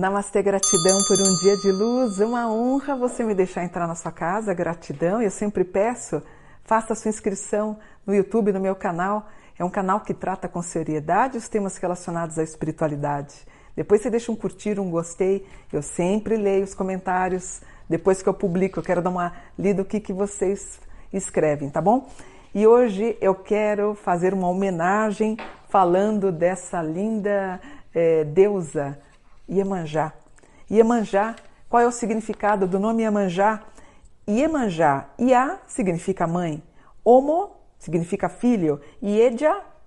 Namastê, gratidão por um dia de luz. Uma honra você me deixar entrar na sua casa. Gratidão. Eu sempre peço, faça sua inscrição no YouTube, no meu canal. É um canal que trata com seriedade os temas relacionados à espiritualidade. Depois você deixa um curtir, um gostei. Eu sempre leio os comentários. Depois que eu publico, eu quero dar uma lida o que, que vocês escrevem, tá bom? E hoje eu quero fazer uma homenagem falando dessa linda é, deusa Iemanjá. Iemanjá, qual é o significado do nome Iemanjá? Iemanjá, Ia significa mãe, Homo significa filho, e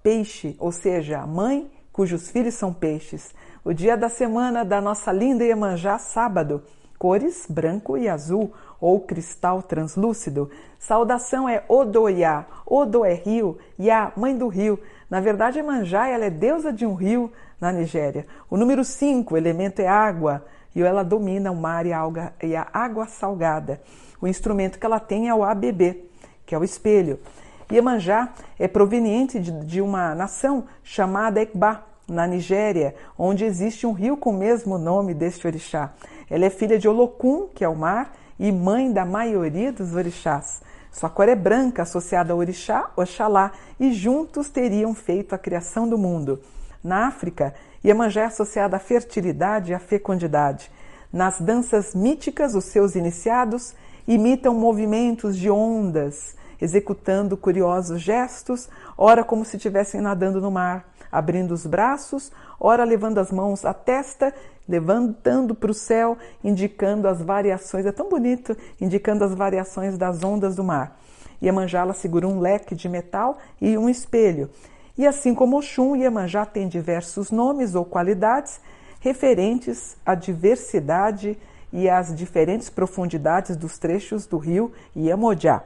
peixe, ou seja, mãe cujos filhos são peixes. O dia da semana da nossa linda Iemanjá, sábado, cores branco e azul, ou cristal translúcido. Saudação é Odoiá, Odo é rio, Iá, mãe do rio. Na verdade, Iemanjá ela é deusa de um rio na Nigéria. O número 5, elemento é água, e ela domina o mar e a, água, e a água salgada. O instrumento que ela tem é o ABB, que é o espelho. Iemanjá é proveniente de, de uma nação chamada Ekba, na Nigéria, onde existe um rio com o mesmo nome deste orixá. Ela é filha de Olokun, que é o mar, e mãe da maioria dos orixás. Sua cor é branca, associada ao orixá Oxalá, e juntos teriam feito a criação do mundo. Na África, Iemanjá é associada à fertilidade e à fecundidade. Nas danças míticas, os seus iniciados imitam movimentos de ondas, executando curiosos gestos, ora como se estivessem nadando no mar, abrindo os braços, ora levando as mãos à testa, levantando para o céu, indicando as variações, é tão bonito, indicando as variações das ondas do mar. Iemanjá segura um leque de metal e um espelho. E assim como Oxum, Iemanjá tem diversos nomes ou qualidades referentes à diversidade e às diferentes profundidades dos trechos do rio Iemanjá.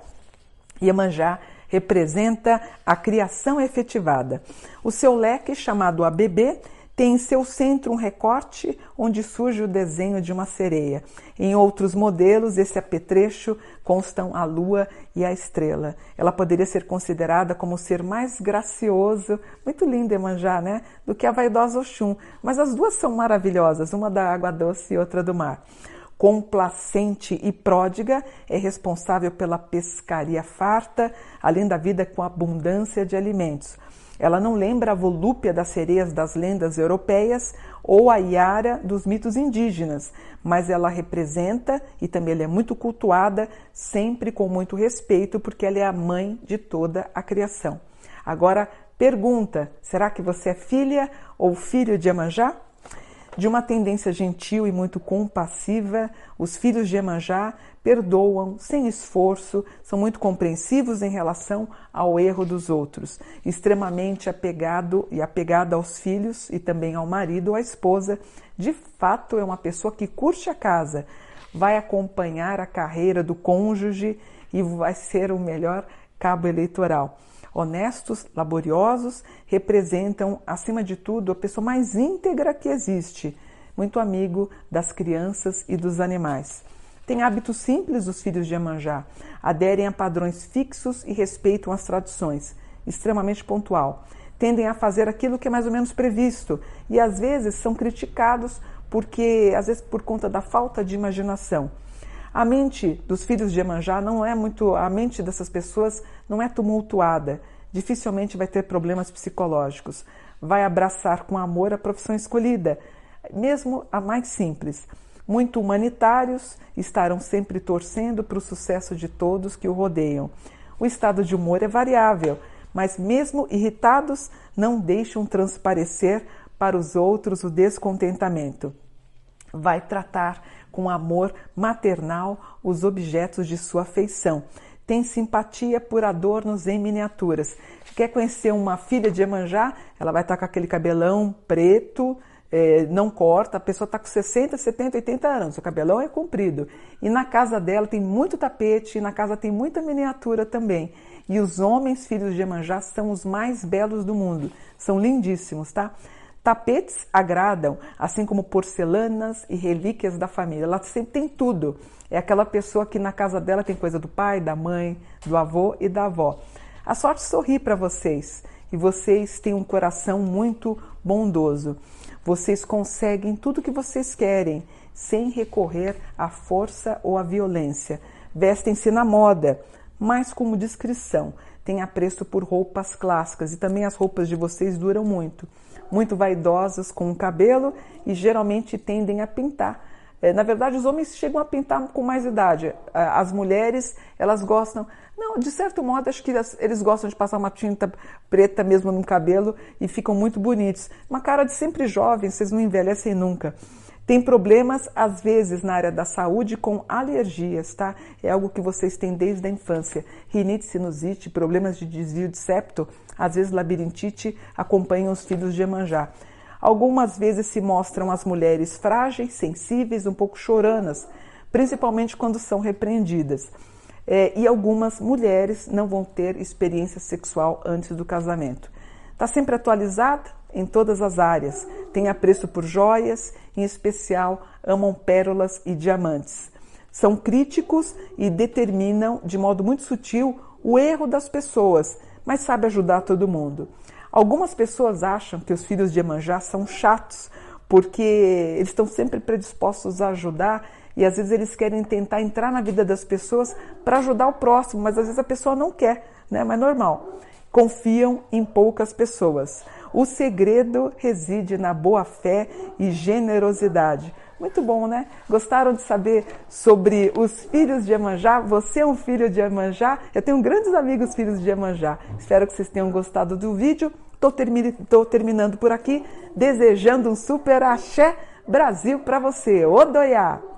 Iemanjá representa a criação efetivada. O seu leque, chamado ABB, tem em seu centro um recorte onde surge o desenho de uma sereia. Em outros modelos, esse apetrecho constam a lua e a estrela. Ela poderia ser considerada como o ser mais gracioso, muito linda Emanjá, né? Do que a vaidosa Oxum. Mas as duas são maravilhosas, uma da água doce e outra do mar complacente e pródiga, é responsável pela pescaria farta, além da vida com abundância de alimentos. Ela não lembra a volúpia das sereias das lendas europeias ou a Yara dos mitos indígenas, mas ela representa e também ela é muito cultuada, sempre com muito respeito, porque ela é a mãe de toda a criação. Agora, pergunta: será que você é filha ou filho de Amanjá? De uma tendência gentil e muito compassiva, os filhos de Iemanjá perdoam sem esforço, são muito compreensivos em relação ao erro dos outros, extremamente apegado e apegado aos filhos e também ao marido ou à esposa. De fato, é uma pessoa que curte a casa, vai acompanhar a carreira do cônjuge e vai ser o melhor cabo eleitoral honestos, laboriosos, representam, acima de tudo, a pessoa mais íntegra que existe, muito amigo das crianças e dos animais. Tem hábitos simples os filhos de Amanjá, aderem a padrões fixos e respeitam as tradições, extremamente pontual. Tendem a fazer aquilo que é mais ou menos previsto e às vezes são criticados porque, às vezes, por conta da falta de imaginação. A mente dos filhos de Emanjá não é muito, a mente dessas pessoas não é tumultuada, dificilmente vai ter problemas psicológicos. Vai abraçar com amor a profissão escolhida, mesmo a mais simples. Muito humanitários, estarão sempre torcendo para o sucesso de todos que o rodeiam. O estado de humor é variável, mas mesmo irritados, não deixam transparecer para os outros o descontentamento. Vai tratar com amor maternal os objetos de sua afeição. Tem simpatia por adornos em miniaturas. Quer conhecer uma filha de Emanjá? Ela vai estar com aquele cabelão preto, é, não corta, a pessoa está com 60, 70, 80 anos, o cabelão é comprido. E na casa dela tem muito tapete, e na casa tem muita miniatura também. E os homens filhos de Emanjá são os mais belos do mundo, são lindíssimos, tá? Tapetes agradam, assim como porcelanas e relíquias da família. Ela sempre tem tudo. É aquela pessoa que na casa dela tem coisa do pai, da mãe, do avô e da avó. A sorte sorri para vocês e vocês têm um coração muito bondoso. Vocês conseguem tudo o que vocês querem, sem recorrer à força ou à violência. Vestem-se na moda, mas como discrição. Tem apreço por roupas clássicas e também as roupas de vocês duram muito. Muito vaidosas com o cabelo e geralmente tendem a pintar na verdade, os homens chegam a pintar com mais idade. As mulheres, elas gostam. Não, de certo modo, acho que eles gostam de passar uma tinta preta mesmo no cabelo e ficam muito bonitos. Uma cara de sempre jovem, vocês não envelhecem nunca. Tem problemas, às vezes, na área da saúde com alergias, tá? É algo que vocês têm desde a infância. Rinite, sinusite, problemas de desvio de septo, às vezes labirintite, acompanham os filhos de Emanjá. Algumas vezes se mostram as mulheres frágeis, sensíveis, um pouco choranas, principalmente quando são repreendidas. É, e algumas mulheres não vão ter experiência sexual antes do casamento. Está sempre atualizada em todas as áreas, tem apreço por joias, em especial amam pérolas e diamantes. São críticos e determinam de modo muito sutil o erro das pessoas, mas sabe ajudar todo mundo. Algumas pessoas acham que os filhos de Emanjá são chatos, porque eles estão sempre predispostos a ajudar e às vezes eles querem tentar entrar na vida das pessoas para ajudar o próximo, mas às vezes a pessoa não quer, né? Mas normal. Confiam em poucas pessoas. O segredo reside na boa fé e generosidade. Muito bom, né? Gostaram de saber sobre os filhos de Emanjá? Você é um filho de Emanjá? Eu tenho grandes amigos filhos de Emanjá. Espero que vocês tenham gostado do vídeo. Estou termi terminando por aqui, desejando um super axé Brasil para você. Odoiá!